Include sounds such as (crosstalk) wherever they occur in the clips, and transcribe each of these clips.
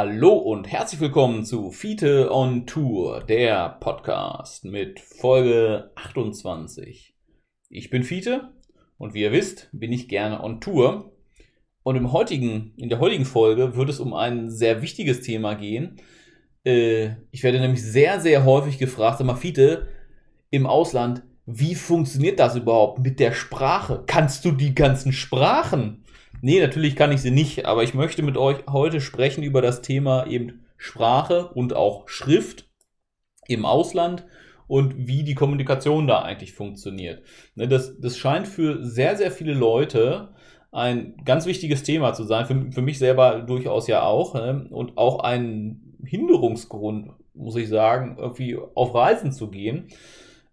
Hallo und herzlich willkommen zu Fiete on Tour, der Podcast mit Folge 28. Ich bin Fiete und wie ihr wisst, bin ich gerne on Tour. Und im heutigen, in der heutigen Folge wird es um ein sehr wichtiges Thema gehen. Äh, ich werde nämlich sehr, sehr häufig gefragt, sag mal, Fiete, im Ausland, wie funktioniert das überhaupt mit der Sprache? Kannst du die ganzen Sprachen? Nee, natürlich kann ich sie nicht, aber ich möchte mit euch heute sprechen über das Thema eben Sprache und auch Schrift im Ausland und wie die Kommunikation da eigentlich funktioniert. Ne, das, das scheint für sehr, sehr viele Leute ein ganz wichtiges Thema zu sein, für, für mich selber durchaus ja auch, ne, und auch ein Hinderungsgrund, muss ich sagen, irgendwie auf Reisen zu gehen.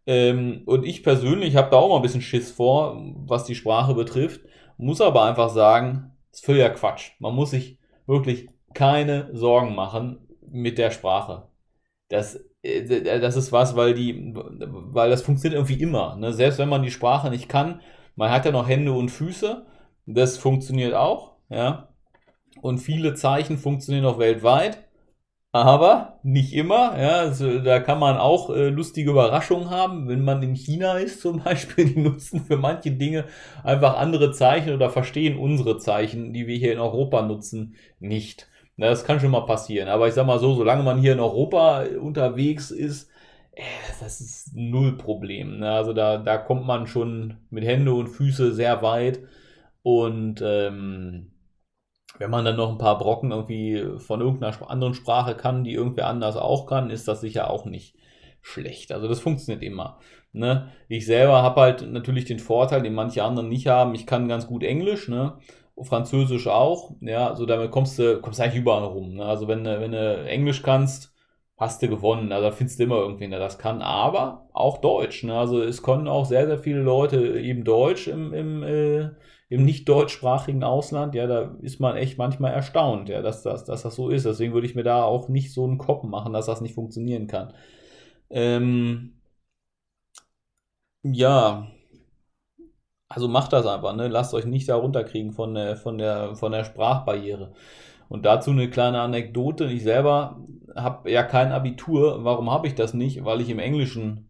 Ähm, und ich persönlich habe da auch mal ein bisschen Schiss vor, was die Sprache betrifft muss aber einfach sagen, ist völliger Quatsch. Man muss sich wirklich keine Sorgen machen mit der Sprache. Das, äh, das ist was, weil die, weil das funktioniert irgendwie immer. Ne? Selbst wenn man die Sprache nicht kann, man hat ja noch Hände und Füße. Das funktioniert auch, ja. Und viele Zeichen funktionieren auch weltweit aber nicht immer. Ja, also da kann man auch äh, lustige Überraschungen haben, wenn man in China ist zum (laughs) Beispiel. Die nutzen für manche Dinge einfach andere Zeichen oder verstehen unsere Zeichen, die wir hier in Europa nutzen, nicht. Na, das kann schon mal passieren. Aber ich sag mal so, solange man hier in Europa unterwegs ist, äh, das ist null Problem. Ne? Also da, da kommt man schon mit Hände und Füße sehr weit und ähm, wenn man dann noch ein paar Brocken irgendwie von irgendeiner anderen Sprache kann, die irgendwer anders auch kann, ist das sicher auch nicht schlecht. Also das funktioniert immer. Ne? Ich selber habe halt natürlich den Vorteil, den manche anderen nicht haben. Ich kann ganz gut Englisch, ne? Französisch auch. Ja, also damit kommst du, kommst eigentlich überall rum. Ne? Also wenn, wenn du Englisch kannst, hast du gewonnen. Also da findest du immer irgendwen, der das kann. Aber auch Deutsch. Ne? Also es können auch sehr, sehr viele Leute eben Deutsch im, im äh, im nicht deutschsprachigen Ausland, ja, da ist man echt manchmal erstaunt, ja, dass das, dass das so ist. Deswegen würde ich mir da auch nicht so einen Kopf machen, dass das nicht funktionieren kann. Ähm, ja, also macht das einfach, ne? Lasst euch nicht da runterkriegen von der, von der, von der Sprachbarriere. Und dazu eine kleine Anekdote. Ich selber habe ja kein Abitur. Warum habe ich das nicht? Weil ich im Englischen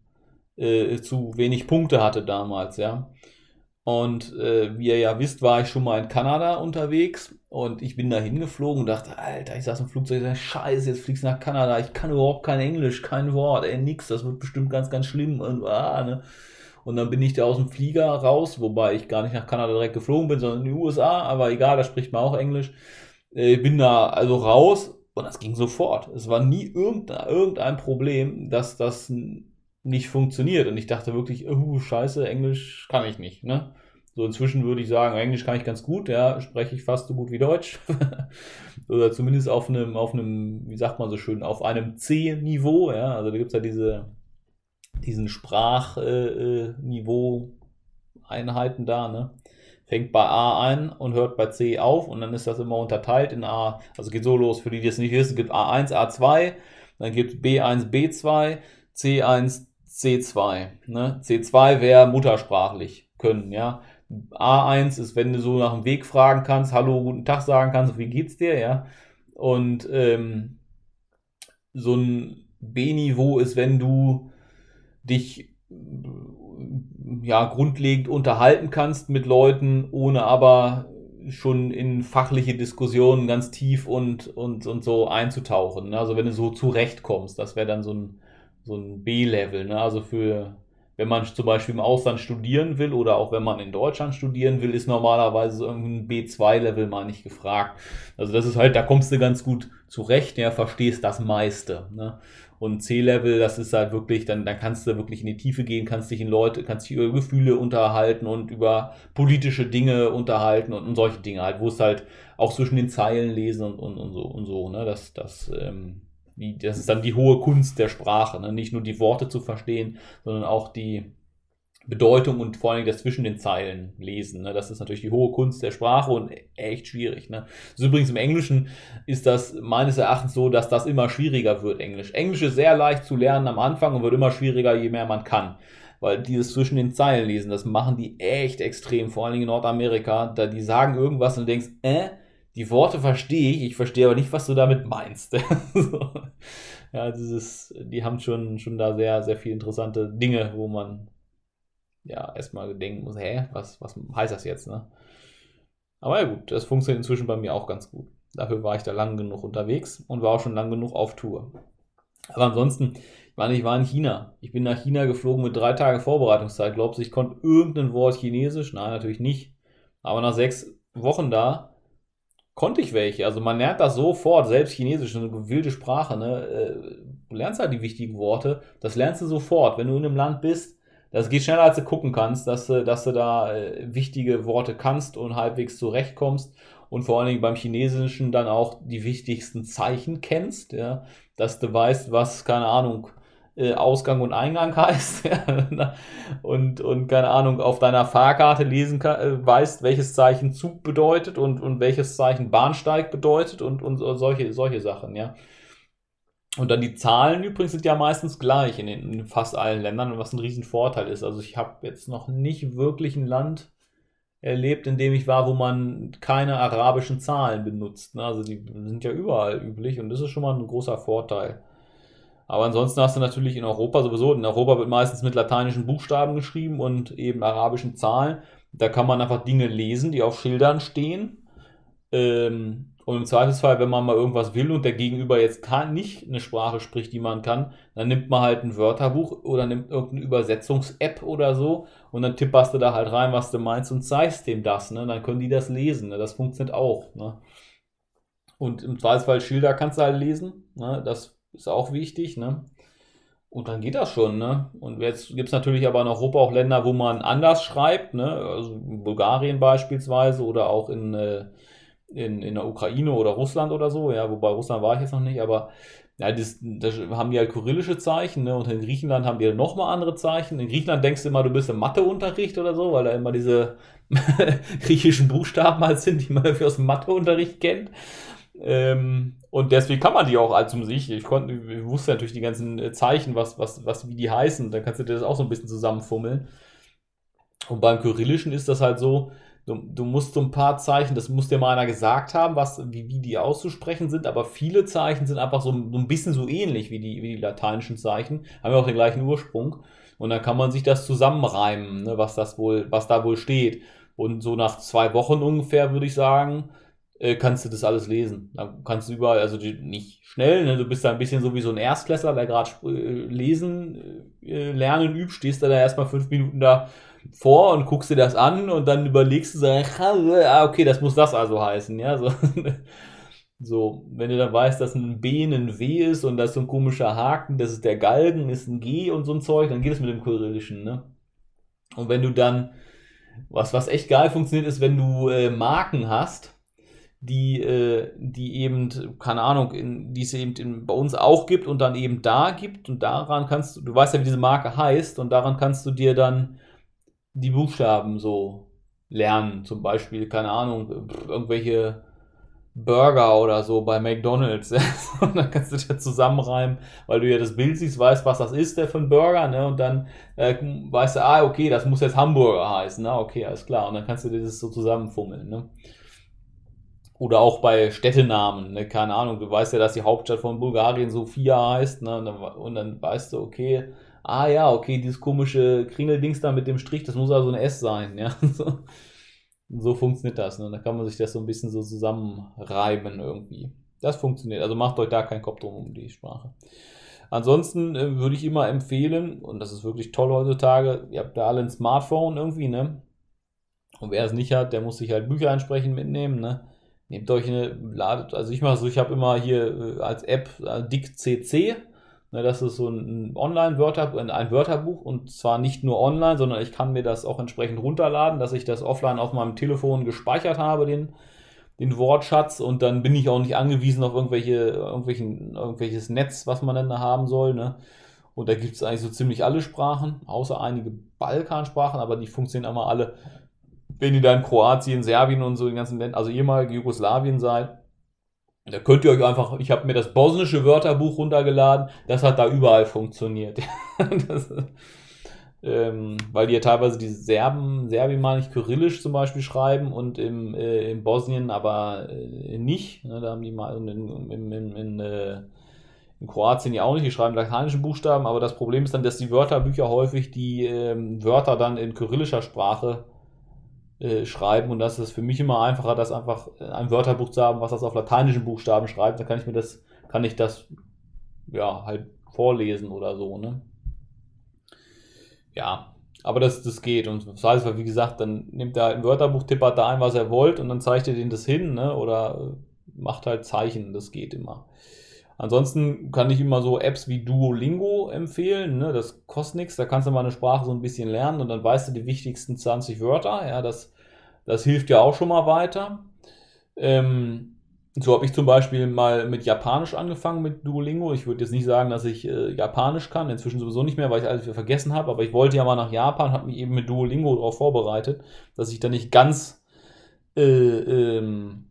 äh, zu wenig Punkte hatte damals, ja. Und äh, wie ihr ja wisst, war ich schon mal in Kanada unterwegs und ich bin da hingeflogen und dachte, Alter, ich saß im Flugzeug, ich scheiße, jetzt fliegst du nach Kanada, ich kann überhaupt kein Englisch, kein Wort, ey, nix, das wird bestimmt ganz, ganz schlimm und, ah, ne? Und dann bin ich da aus dem Flieger raus, wobei ich gar nicht nach Kanada direkt geflogen bin, sondern in die USA, aber egal, da spricht man auch Englisch. Äh, ich bin da also raus und das ging sofort. Es war nie irgendein, irgendein Problem, dass das nicht funktioniert. Und ich dachte wirklich, oh, scheiße, Englisch kann ich nicht. Ne? So inzwischen würde ich sagen, Englisch kann ich ganz gut, ja, spreche ich fast so gut wie Deutsch. (laughs) Oder zumindest auf einem, auf einem, wie sagt man so schön, auf einem C-Niveau, ja. Also da gibt es ja diese, diesen Sprachniveau-Einheiten äh, da, ne? Fängt bei A ein und hört bei C auf und dann ist das immer unterteilt in A, also geht so los, für die, die es nicht wissen, gibt A1, A2, dann gibt B1, B2, C1, C2. Ne? C2 wäre muttersprachlich können, ja. A1 ist, wenn du so nach dem Weg fragen kannst, Hallo, guten Tag sagen kannst, wie geht's dir, ja. Und ähm, so ein B-Niveau ist, wenn du dich ja grundlegend unterhalten kannst mit Leuten, ohne aber schon in fachliche Diskussionen ganz tief und, und, und so einzutauchen. Ne? Also wenn du so zurechtkommst, das wäre dann so ein so ein B-Level. Ne? Also für, wenn man zum Beispiel im Ausland studieren will oder auch wenn man in Deutschland studieren will, ist normalerweise so ein B2-Level mal nicht gefragt. Also das ist halt, da kommst du ganz gut zurecht, ja, verstehst das meiste. Ne? Und C-Level, das ist halt wirklich, dann, dann kannst du wirklich in die Tiefe gehen, kannst dich in Leute, kannst dich über Gefühle unterhalten und über politische Dinge unterhalten und, und solche Dinge halt, wo es halt auch zwischen den Zeilen lesen und, und, und so und so, ne? Das, das ähm, die, das ist dann die hohe Kunst der Sprache, ne? nicht nur die Worte zu verstehen, sondern auch die Bedeutung und vor allem das zwischen den Zeilen lesen. Ne? Das ist natürlich die hohe Kunst der Sprache und echt schwierig. Ne? Also übrigens im Englischen ist das meines Erachtens so, dass das immer schwieriger wird, Englisch. Englisch ist sehr leicht zu lernen am Anfang und wird immer schwieriger, je mehr man kann. Weil dieses zwischen den Zeilen lesen, das machen die echt extrem, vor allem in Nordamerika. Da die sagen irgendwas und du denkst, äh, die Worte verstehe ich, ich verstehe aber nicht, was du damit meinst. (laughs) ja, dieses, die haben schon, schon da sehr, sehr viele interessante Dinge, wo man ja erstmal denken muss, hä, was, was heißt das jetzt, ne? Aber ja gut, das funktioniert inzwischen bei mir auch ganz gut. Dafür war ich da lang genug unterwegs und war auch schon lang genug auf Tour. Aber ansonsten, ich meine, ich war in China. Ich bin nach China geflogen mit drei Tagen Vorbereitungszeit. Glaubst du, ich konnte irgendein Wort Chinesisch? Nein, natürlich nicht. Aber nach sechs Wochen da konnte ich welche. Also man lernt das sofort, selbst Chinesisch, eine wilde Sprache. Ne? Äh, du lernst halt die wichtigen Worte. Das lernst du sofort. Wenn du in einem Land bist, das geht schneller, als du gucken kannst, dass du, dass du da äh, wichtige Worte kannst und halbwegs zurechtkommst und vor allen Dingen beim Chinesischen dann auch die wichtigsten Zeichen kennst, ja, dass du weißt, was, keine Ahnung, äh, Ausgang und Eingang (laughs) heißt und, und keine Ahnung, auf deiner Fahrkarte lesen kann, äh, weißt, welches Zeichen Zug bedeutet und, und welches Zeichen Bahnsteig bedeutet und, und solche, solche Sachen, ja. Und dann die Zahlen übrigens sind ja meistens gleich in, den, in fast allen Ländern, was ein Riesenvorteil ist. Also ich habe jetzt noch nicht wirklich ein Land erlebt, in dem ich war, wo man keine arabischen Zahlen benutzt. Ne? Also die sind ja überall üblich und das ist schon mal ein großer Vorteil. Aber ansonsten hast du natürlich in Europa sowieso, in Europa wird meistens mit lateinischen Buchstaben geschrieben und eben arabischen Zahlen. Da kann man einfach Dinge lesen, die auf Schildern stehen. Ähm, und im Zweifelsfall, wenn man mal irgendwas will und der Gegenüber jetzt kann, nicht eine Sprache spricht, die man kann, dann nimmt man halt ein Wörterbuch oder nimmt irgendeine Übersetzungs-App oder so und dann tipperst du da halt rein, was du meinst und zeigst dem das. Ne? Dann können die das lesen. Ne? Das funktioniert auch. Ne? Und im Zweifelsfall Schilder kannst du halt lesen. Ne? Das ist auch wichtig. Ne? Und dann geht das schon, ne? Und jetzt gibt es natürlich aber in Europa auch Länder, wo man anders schreibt, ne? Also Bulgarien beispielsweise oder auch in äh, in, in der Ukraine oder Russland oder so, ja, wobei Russland war ich jetzt noch nicht, aber ja, das, das haben die halt kyrillische Zeichen, ne? Und in Griechenland haben die nochmal andere Zeichen. In Griechenland denkst du immer, du bist im Matheunterricht oder so, weil da immer diese (laughs) griechischen Buchstaben halt sind, die man dafür aus dem Matheunterricht kennt. Ähm, und deswegen kann man die auch als um sich. Ich konnte, ich wusste natürlich die ganzen Zeichen, was, was, was, wie die heißen. Dann kannst du dir das auch so ein bisschen zusammenfummeln. Und beim Kyrillischen ist das halt so, Du, du, musst so ein paar Zeichen, das muss dir mal einer gesagt haben, was, wie, wie die auszusprechen sind, aber viele Zeichen sind einfach so, so ein bisschen so ähnlich wie die, wie die lateinischen Zeichen, haben ja auch den gleichen Ursprung. Und dann kann man sich das zusammenreimen, ne, was das wohl, was da wohl steht. Und so nach zwei Wochen ungefähr, würde ich sagen, äh, kannst du das alles lesen. Dann kannst du überall, also nicht schnell, ne, du bist da ein bisschen so wie so ein Erstklässler, der gerade äh, lesen, äh, lernen übt, stehst da, erstmal fünf Minuten da vor und guckst dir das an und dann überlegst du so, (laughs) ah, okay, das muss das also heißen, ja, so. (laughs) So, wenn du dann weißt, dass ein B ein W ist und das ist so ein komischer Haken, das ist der Galgen, ist ein G und so ein Zeug, dann geht es mit dem Kyrillischen, ne? Und wenn du dann, was, was echt geil funktioniert, ist, wenn du äh, Marken hast, die, äh, die eben, keine Ahnung, in, die es eben in, bei uns auch gibt und dann eben da gibt und daran kannst du, du weißt ja, wie diese Marke heißt und daran kannst du dir dann die Buchstaben so lernen. Zum Beispiel, keine Ahnung, irgendwelche Burger oder so bei McDonalds. (laughs) und dann kannst du dir zusammenreimen, weil du ja das Bild siehst, weißt, was das ist, der für ein Burger, ne? Und dann äh, weißt du, ah, okay, das muss jetzt Hamburger heißen, na, okay, alles klar. Und dann kannst du dir das so zusammenfummeln, ne? Oder auch bei Städtenamen, ne? keine Ahnung, du weißt ja, dass die Hauptstadt von Bulgarien Sofia heißt, ne? und dann weißt du, okay, ah ja, okay, dieses komische Kringeldings da mit dem Strich, das muss also ein S sein, ja. (laughs) So, so funktioniert das, ne? Da kann man sich das so ein bisschen so zusammenreiben irgendwie. Das funktioniert. Also macht euch da keinen Kopf drum um die Sprache. Ansonsten äh, würde ich immer empfehlen, und das ist wirklich toll heutzutage, ihr habt da alle ein Smartphone irgendwie, ne? Und wer es nicht hat, der muss sich halt Bücher entsprechend mitnehmen, ne? Nehmt euch eine, ladet, also ich mache so, ich habe immer hier äh, als App äh, Dick CC Ne, das ist so ein Online-Wörterbuch, ein Wörterbuch und zwar nicht nur online, sondern ich kann mir das auch entsprechend runterladen, dass ich das offline auf meinem Telefon gespeichert habe, den, den Wortschatz und dann bin ich auch nicht angewiesen auf irgendwelche, irgendwelchen, irgendwelches Netz, was man denn da haben soll. Ne? Und da gibt es eigentlich so ziemlich alle Sprachen, außer einige Balkansprachen, aber die funktionieren immer alle, wenn ihr da in Kroatien, Serbien und so den ganzen Ländern, also ehemalige Jugoslawien seid da könnt ihr euch einfach, ich habe mir das bosnische Wörterbuch runtergeladen, das hat da überall funktioniert. (laughs) das, ähm, weil die ja teilweise die Serben, Serbien meine ich, kyrillisch zum Beispiel schreiben und im, äh, in Bosnien aber äh, nicht. Ne, da haben die mal in, in, in, in, äh, in Kroatien ja auch nicht, die schreiben lateinischen Buchstaben, aber das Problem ist dann, dass die Wörterbücher häufig die ähm, Wörter dann in kyrillischer Sprache äh, schreiben und das ist für mich immer einfacher, das einfach ein Wörterbuch zu haben, was das auf lateinischen Buchstaben schreibt. Da kann ich mir das, kann ich das ja halt vorlesen oder so, ne? Ja, aber das, das geht. Und das heißt, wie gesagt, dann nimmt er halt ein Wörterbuch, tippert da ein, was er wollt und dann zeigt er den das hin, ne? Oder macht halt Zeichen, das geht immer. Ansonsten kann ich immer so Apps wie Duolingo empfehlen. Ne? Das kostet nichts, da kannst du mal eine Sprache so ein bisschen lernen und dann weißt du die wichtigsten 20 Wörter. Ja, das, das hilft ja auch schon mal weiter. Ähm, so habe ich zum Beispiel mal mit Japanisch angefangen mit Duolingo. Ich würde jetzt nicht sagen, dass ich äh, Japanisch kann, inzwischen sowieso nicht mehr, weil ich alles wieder vergessen habe, aber ich wollte ja mal nach Japan, habe mich eben mit Duolingo darauf vorbereitet, dass ich da nicht ganz äh, ähm,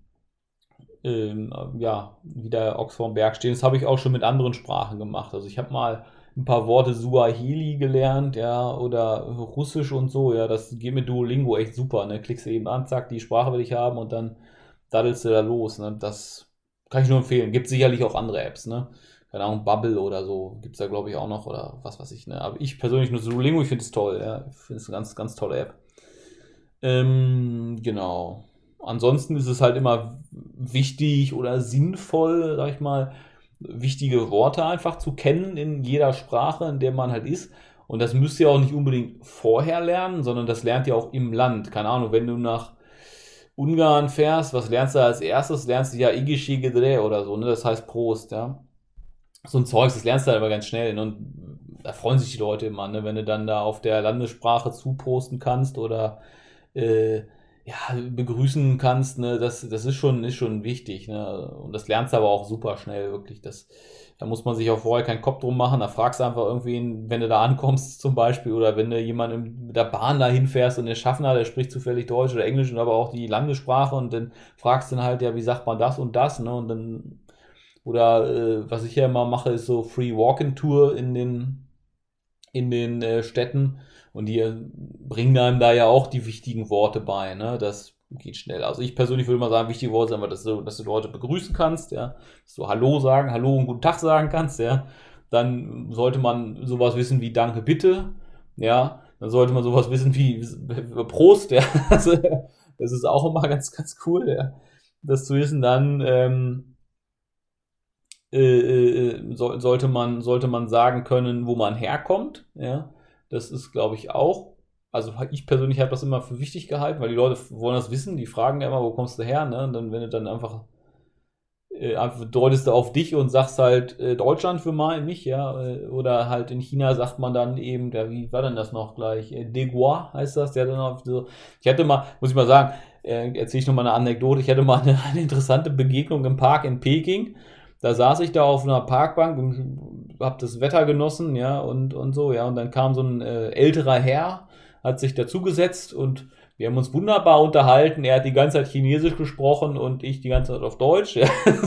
ähm, ja, wie der Ochs vorm Berg stehen. Das habe ich auch schon mit anderen Sprachen gemacht. Also ich habe mal ein paar Worte Suaheli gelernt, ja, oder Russisch und so, ja, das geht mit Duolingo echt super, ne? Klickst eben an, zack, die Sprache will ich haben und dann daddelst du da los. Ne? Das kann ich nur empfehlen. Gibt sicherlich auch andere Apps, ne? Keine Ahnung, Bubble oder so gibt es da, glaube ich, auch noch oder was weiß ich, ne? Aber ich persönlich nutze Duolingo, ich finde es toll, ja. Ich finde es eine ganz, ganz tolle App. Ähm, genau. Ansonsten ist es halt immer wichtig oder sinnvoll, sag ich mal, wichtige Worte einfach zu kennen in jeder Sprache, in der man halt ist. Und das müsst ihr auch nicht unbedingt vorher lernen, sondern das lernt ihr auch im Land. Keine Ahnung, wenn du nach Ungarn fährst, was lernst du als erstes? Lernst du ja Igishi Gedre oder so, ne? Das heißt Prost, ja. So ein Zeugs, das lernst du halt aber ganz schnell. Ne? Und da freuen sich die Leute immer, ne? wenn du dann da auf der Landessprache zuposten kannst oder äh, ja, begrüßen kannst, ne? das, das ist schon, ist schon wichtig. Ne? Und das lernst du aber auch super schnell, wirklich. Das, da muss man sich auch vorher keinen Kopf drum machen. Da fragst du einfach irgendwen, wenn du da ankommst (laughs) zum Beispiel, oder wenn du jemanden mit der Bahn dahin fährst und der Schaffner, der spricht zufällig Deutsch oder Englisch und aber auch die Landessprache und dann fragst du dann halt, ja, wie sagt man das und das, ne? Und dann, oder äh, was ich ja immer mache, ist so Free Walking Tour in den, in den äh, Städten. Und die äh, bringen einem da ja auch die wichtigen Worte bei, ne? Das geht schnell. Also ich persönlich würde mal sagen, wichtig Worte sind dass du, dass du Leute begrüßen kannst, ja, dass du Hallo sagen, Hallo und guten Tag sagen kannst, ja. Dann sollte man sowas wissen wie Danke, bitte, ja. Dann sollte man sowas wissen wie Prost, ja. (laughs) Das ist auch immer ganz, ganz cool, ja. Das zu wissen, dann ähm, äh, äh, so, sollte, man, sollte man sagen können, wo man herkommt, ja. Das ist, glaube ich, auch also ich persönlich habe das immer für wichtig gehalten, weil die Leute wollen das wissen, die fragen ja immer, wo kommst du her, ne? Und dann, wenn du dann einfach, äh, deutest du auf dich und sagst halt äh, Deutschland für mal mich, ja, äh, oder halt in China sagt man dann eben, ja, wie war denn das noch gleich? Äh, Degua heißt das, der dann auf so, ich hatte mal, muss ich mal sagen, äh, erzähle ich nochmal eine Anekdote, ich hatte mal eine, (laughs) eine interessante Begegnung im Park in Peking. Da saß ich da auf einer Parkbank und habe das Wetter genossen, ja, und, und so, ja, und dann kam so ein äh, älterer Herr, hat sich dazugesetzt und wir haben uns wunderbar unterhalten. Er hat die ganze Zeit Chinesisch gesprochen und ich die ganze Zeit auf Deutsch.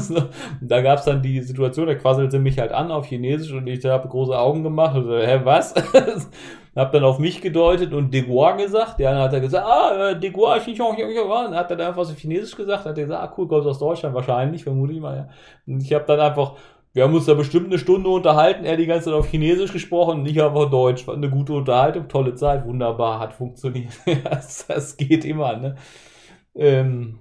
(laughs) da gab es dann die Situation, er quasselte mich halt an auf Chinesisch und ich habe große Augen gemacht und so, hä, was? (laughs) hab dann auf mich gedeutet und Deguar gesagt. Ja, dann hat er gesagt, ah, äh, Deguar, ich Dann hat dann einfach so Chinesisch gesagt. Hat er gesagt, ah, cool, kommst aus Deutschland wahrscheinlich, vermute ich mal, ja. Und ich habe dann einfach wir haben uns da bestimmt eine Stunde unterhalten, er die ganze Zeit auf Chinesisch gesprochen, nicht auf Deutsch. War eine gute Unterhaltung, tolle Zeit, wunderbar, hat funktioniert. (laughs) das, das, geht immer, ne? Ähm,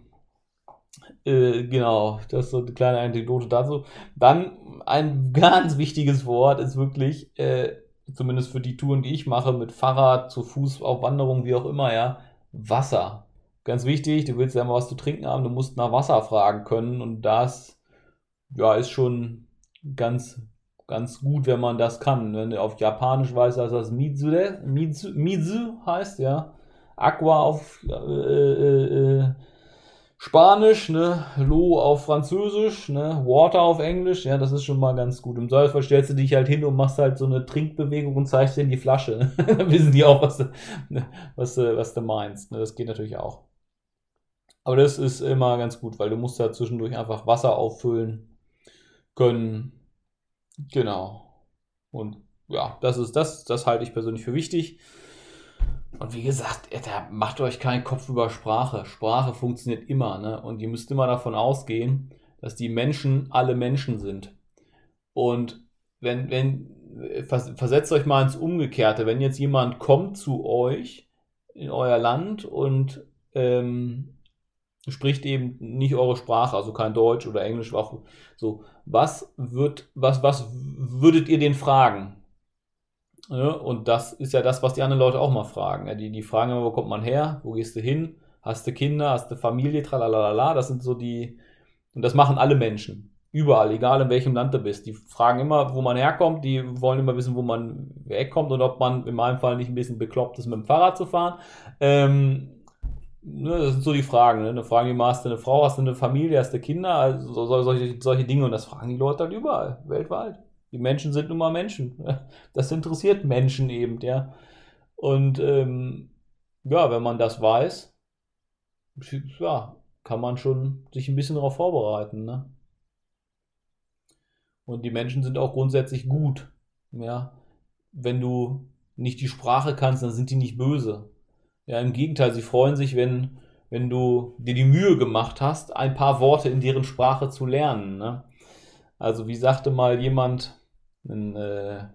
äh, genau, das ist so eine kleine Anekdote dazu. Dann ein ganz wichtiges Wort ist wirklich, äh, zumindest für die Touren, die ich mache, mit Fahrrad, zu Fuß, auf Wanderung, wie auch immer, ja, Wasser. Ganz wichtig, du willst ja mal was zu trinken haben, du musst nach Wasser fragen können und das, ja, ist schon ganz, ganz gut, wenn man das kann. Wenn du auf Japanisch weißt, dass das Mizu, Mizu heißt, ja. Aqua auf äh, äh, äh, Spanisch, ne, Lo auf Französisch, ne, Water auf Englisch, ja, das ist schon mal ganz gut. Im Zweifelsfall stellst du dich halt hin und machst halt so eine Trinkbewegung und zeigst denen die Flasche. (laughs) Dann wissen die auch, was du, was du, was du meinst. Ne, das geht natürlich auch. Aber das ist immer ganz gut, weil du musst da zwischendurch einfach Wasser auffüllen können. Genau. Und ja, das ist das, das halte ich persönlich für wichtig. Und wie gesagt, macht euch keinen Kopf über Sprache. Sprache funktioniert immer, ne? Und ihr müsst immer davon ausgehen, dass die Menschen alle Menschen sind. Und wenn, wenn, versetzt euch mal ins Umgekehrte, wenn jetzt jemand kommt zu euch in euer Land und ähm, spricht eben nicht eure Sprache, also kein Deutsch oder Englisch, so, was wird, was, was würdet ihr den fragen? Ja, und das ist ja das, was die anderen Leute auch mal fragen. Ja, die, die fragen immer, wo kommt man her? Wo gehst du hin? Hast du Kinder? Hast du Familie? Tralalala. Das sind so die, und das machen alle Menschen. Überall, egal in welchem Land du bist. Die fragen immer, wo man herkommt. Die wollen immer wissen, wo man wegkommt und ob man in meinem Fall nicht ein bisschen bekloppt ist, mit dem Fahrrad zu fahren. Ähm, ne, das sind so die Fragen. Ne? Da fragen die hast du eine Frau, hast du eine Familie, hast du Kinder? Also solche, solche Dinge. Und das fragen die Leute halt überall, weltweit. Die Menschen sind nun mal Menschen. Das interessiert Menschen eben, ja. Und ähm, ja, wenn man das weiß, ja, kann man schon sich ein bisschen darauf vorbereiten. Ne? Und die Menschen sind auch grundsätzlich gut. Ja, wenn du nicht die Sprache kannst, dann sind die nicht böse. Ja, im Gegenteil, sie freuen sich, wenn, wenn du dir die Mühe gemacht hast, ein paar Worte in deren Sprache zu lernen. Ne? Also wie sagte mal jemand, ein, äh,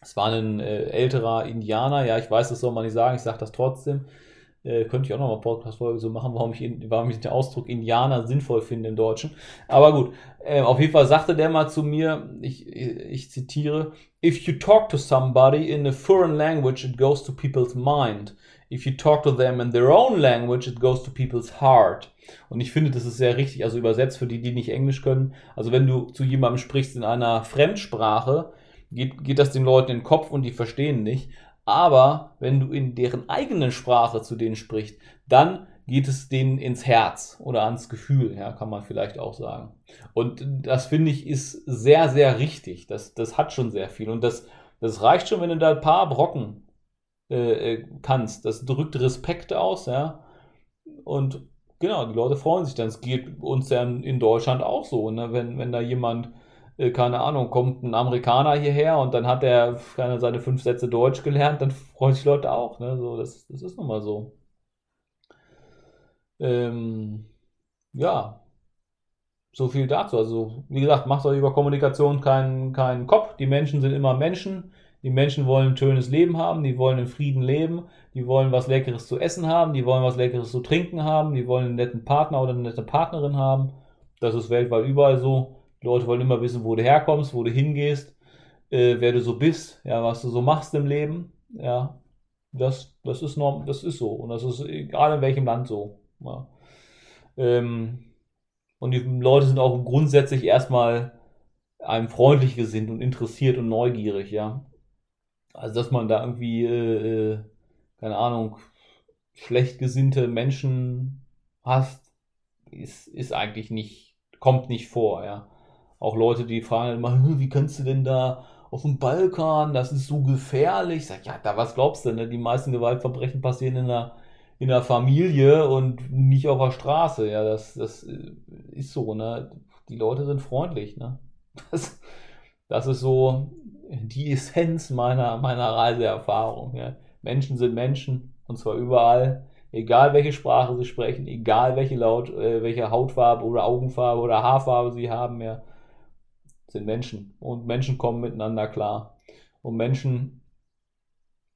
es war ein äh, älterer Indianer, ja, ich weiß, das soll man nicht sagen, ich sage das trotzdem. Äh, könnte ich auch noch mal Podcast-Folge so machen, warum ich, warum ich den Ausdruck Indianer sinnvoll finde im Deutschen. Aber gut, äh, auf jeden Fall sagte der mal zu mir, ich, ich zitiere, If you talk to somebody in a foreign language, it goes to people's mind. If you talk to them in their own language, it goes to people's heart. Und ich finde, das ist sehr richtig, also übersetzt für die, die nicht Englisch können. Also wenn du zu jemandem sprichst in einer Fremdsprache, geht, geht das den Leuten in den Kopf und die verstehen nicht. Aber wenn du in deren eigenen Sprache zu denen sprichst, dann geht es denen ins Herz oder ans Gefühl, ja, kann man vielleicht auch sagen. Und das finde ich ist sehr, sehr richtig. Das, das hat schon sehr viel. Und das, das reicht schon, wenn du da ein paar Brocken äh, äh, kannst. Das drückt Respekt aus, ja. Und genau, die Leute freuen sich dann. Es geht uns ja in Deutschland auch so, ne? wenn, wenn da jemand, keine Ahnung, kommt ein Amerikaner hierher und dann hat er seine fünf Sätze Deutsch gelernt, dann freuen sich Leute auch. Ne? So, das, das ist nun mal so. Ähm, ja, so viel dazu. Also, wie gesagt, macht euch über Kommunikation keinen keinen Kopf. Die Menschen sind immer Menschen. Die Menschen wollen ein schönes Leben haben, die wollen in Frieden leben, die wollen was Leckeres zu essen haben, die wollen was Leckeres zu trinken haben, die wollen einen netten Partner oder eine nette Partnerin haben. Das ist weltweit überall so. Leute wollen immer wissen, wo du herkommst, wo du hingehst, äh, wer du so bist, ja, was du so machst im Leben. Ja, das, das, ist, norm, das ist so. Und das ist egal in welchem Land so. Ja. Ähm, und die Leute sind auch grundsätzlich erstmal einem freundlich gesinnt und interessiert und neugierig, ja. Also, dass man da irgendwie, äh, äh, keine Ahnung, schlecht gesinnte Menschen hast, ist, ist eigentlich nicht, kommt nicht vor, ja. Auch Leute, die fragen immer, hm, wie kannst du denn da auf dem Balkan, das ist so gefährlich. Ich sag, ja, da was glaubst du, ne? Die meisten Gewaltverbrechen passieren in der, in der Familie und nicht auf der Straße. Ja, das, das äh, ist so, ne? Die Leute sind freundlich, ne? Das, das ist so, die Essenz meiner, meiner Reiseerfahrung. Ja. Menschen sind Menschen und zwar überall, egal welche Sprache sie sprechen, egal welche, Laut, äh, welche Hautfarbe oder Augenfarbe oder Haarfarbe sie haben, ja, sind Menschen und Menschen kommen miteinander klar. Und Menschen,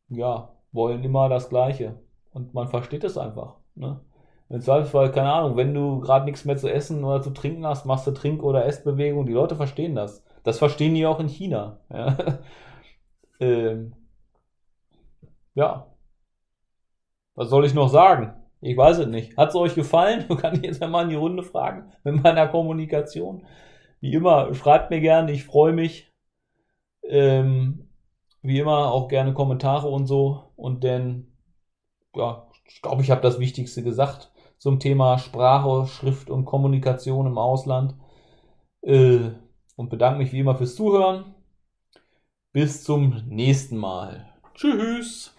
ja, wollen immer das Gleiche und man versteht es einfach. Ne? Im Zweifelsfall, keine Ahnung, wenn du gerade nichts mehr zu essen oder zu trinken hast, machst du Trink- oder Essbewegung. Die Leute verstehen das. Das verstehen die auch in China. Ja. (laughs) ähm, ja. Was soll ich noch sagen? Ich weiß es nicht. Hat es euch gefallen? (laughs) Kann ich jetzt einmal in die Runde fragen mit meiner Kommunikation. Wie immer, schreibt mir gerne, ich freue mich. Ähm, wie immer auch gerne Kommentare und so. Und dann, ja, ich glaube, ich habe das Wichtigste gesagt zum Thema Sprache, Schrift und Kommunikation im Ausland. Äh, und bedanke mich wie immer fürs Zuhören. Bis zum nächsten Mal. Tschüss.